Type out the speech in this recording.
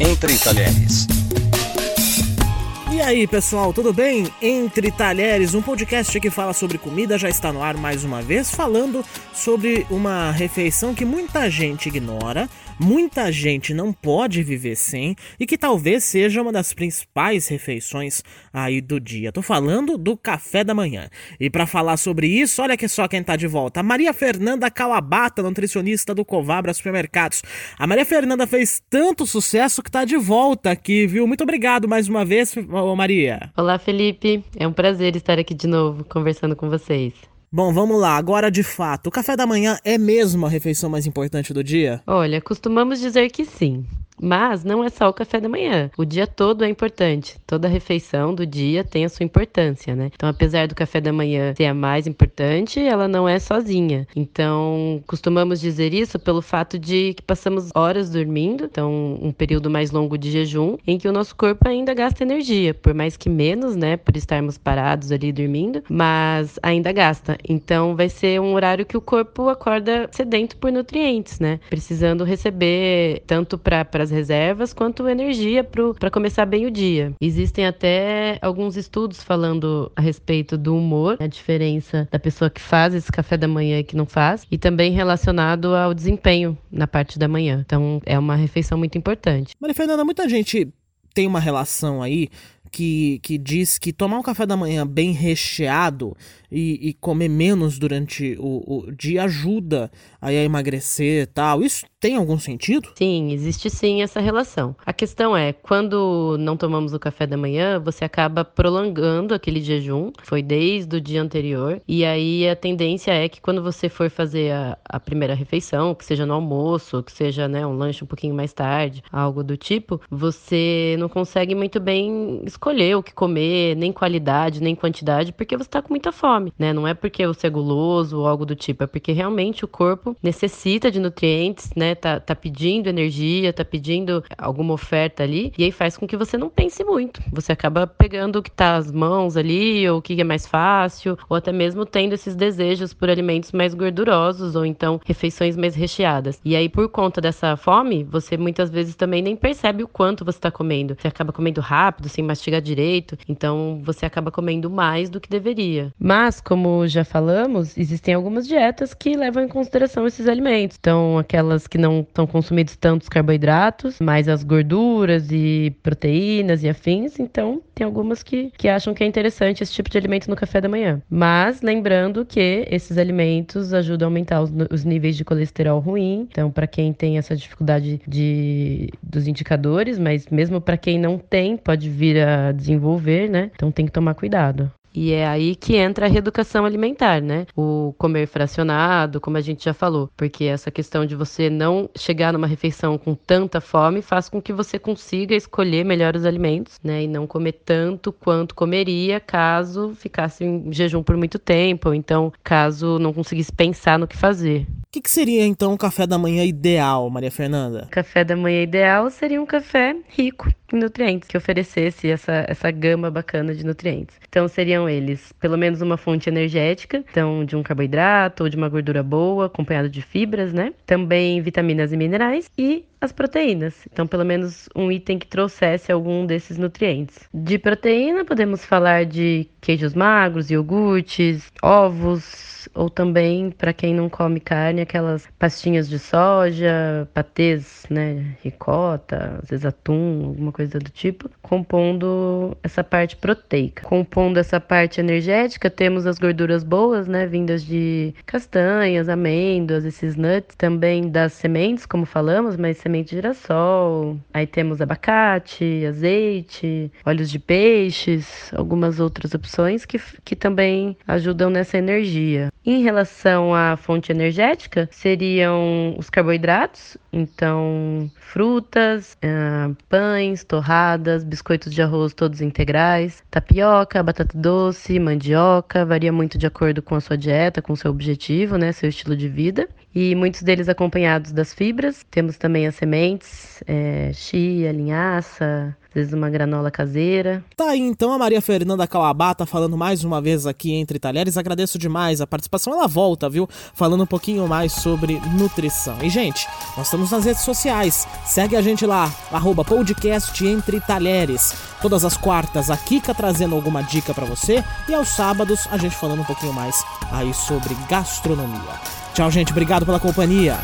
Entre Talheres. E aí, pessoal, tudo bem? Entre Talheres, um podcast que fala sobre comida, já está no ar mais uma vez, falando sobre uma refeição que muita gente ignora, muita gente não pode viver sem e que talvez seja uma das principais refeições aí do dia. Tô falando do café da manhã. E para falar sobre isso, olha que só quem tá de volta, a Maria Fernanda Calabata, nutricionista do Covabra Supermercados. A Maria Fernanda fez tanto sucesso que tá de volta aqui, viu? Muito obrigado mais uma vez, Maria. Olá, Felipe. É um prazer estar aqui de novo conversando com vocês. Bom, vamos lá. Agora, de fato, o café da manhã é mesmo a refeição mais importante do dia? Olha, costumamos dizer que sim. Mas não é só o café da manhã. O dia todo é importante. Toda refeição do dia tem a sua importância, né? Então, apesar do café da manhã ser a mais importante, ela não é sozinha. Então, costumamos dizer isso pelo fato de que passamos horas dormindo, então um período mais longo de jejum, em que o nosso corpo ainda gasta energia, por mais que menos, né, por estarmos parados ali dormindo, mas ainda gasta. Então, vai ser um horário que o corpo acorda sedento por nutrientes, né? Precisando receber tanto para as as reservas quanto energia para começar bem o dia. Existem até alguns estudos falando a respeito do humor, a diferença da pessoa que faz esse café da manhã e que não faz, e também relacionado ao desempenho na parte da manhã. Então é uma refeição muito importante. Maria Fernanda, muita gente tem uma relação aí que, que diz que tomar um café da manhã bem recheado e, e comer menos durante o, o, dia ajuda a emagrecer e tal. Isso tem algum sentido? Sim, existe sim essa relação. A questão é, quando não tomamos o café da manhã, você acaba prolongando aquele jejum, foi desde o dia anterior, e aí a tendência é que quando você for fazer a, a primeira refeição, que seja no almoço, que seja né, um lanche um pouquinho mais tarde, algo do tipo, você não consegue muito bem escolher o que comer, nem qualidade, nem quantidade, porque você está com muita fome, né? Não é porque você é guloso ou algo do tipo, é porque realmente o corpo necessita de nutrientes, né? Tá, tá pedindo energia, tá pedindo alguma oferta ali, e aí faz com que você não pense muito. Você acaba pegando o que tá às mãos ali, ou o que é mais fácil, ou até mesmo tendo esses desejos por alimentos mais gordurosos, ou então refeições mais recheadas. E aí, por conta dessa fome, você muitas vezes também nem percebe o quanto você está comendo. Você acaba comendo rápido, sem mastigar direito, então você acaba comendo mais do que deveria. Mas, como já falamos, existem algumas dietas que levam em consideração esses alimentos. Então, aquelas que não são consumidos tantos carboidratos, mais as gorduras e proteínas e afins. Então, tem algumas que, que acham que é interessante esse tipo de alimento no café da manhã. Mas, lembrando que esses alimentos ajudam a aumentar os, os níveis de colesterol ruim. Então, para quem tem essa dificuldade de, dos indicadores, mas mesmo para quem não tem, pode vir a desenvolver, né? Então tem que tomar cuidado. E é aí que entra a reeducação alimentar, né? O comer fracionado, como a gente já falou, porque essa questão de você não chegar numa refeição com tanta fome faz com que você consiga escolher melhor os alimentos, né? E não comer tanto quanto comeria caso ficasse em jejum por muito tempo, ou então caso não conseguisse pensar no que fazer. O que, que, seria então o café da manhã ideal, Maria Fernanda? Café da manhã ideal seria um café rico nutrientes, que oferecesse essa, essa gama bacana de nutrientes. Então seriam eles, pelo menos uma fonte energética, então de um carboidrato ou de uma gordura boa, acompanhado de fibras, né? Também vitaminas e minerais e as proteínas. Então, pelo menos um item que trouxesse algum desses nutrientes. De proteína, podemos falar de queijos magros, iogurtes, ovos, ou também para quem não come carne, aquelas pastinhas de soja, patês, né, ricota, às vezes atum, alguma coisa do tipo, compondo essa parte proteica. Compondo essa parte energética, temos as gorduras boas, né, vindas de castanhas, amêndoas, esses nuts, também das sementes, como falamos, mas semente de girassol. Aí temos abacate, azeite, óleos de peixes, algumas outras opções que, que também ajudam nessa energia. Em relação à fonte energética, seriam os carboidratos, então frutas, uh, pães, torradas, biscoitos de arroz todos integrais, tapioca, batata doce, mandioca, varia muito de acordo com a sua dieta, com seu objetivo, né, seu estilo de vida e muitos deles acompanhados das fibras. Temos também as sementes, é, chia, linhaça, às vezes uma granola caseira. Tá aí então a Maria Fernanda Calabata falando mais uma vez aqui entre talheres. Agradeço demais a participação. Ela volta, viu? Falando um pouquinho mais sobre nutrição. E, gente, nós estamos nas redes sociais. Segue a gente lá, arroba podcast Entre Talheres. Todas as quartas, a Kika trazendo alguma dica para você. E aos sábados, a gente falando um pouquinho mais aí sobre gastronomia. Tchau, gente. Obrigado pela companhia.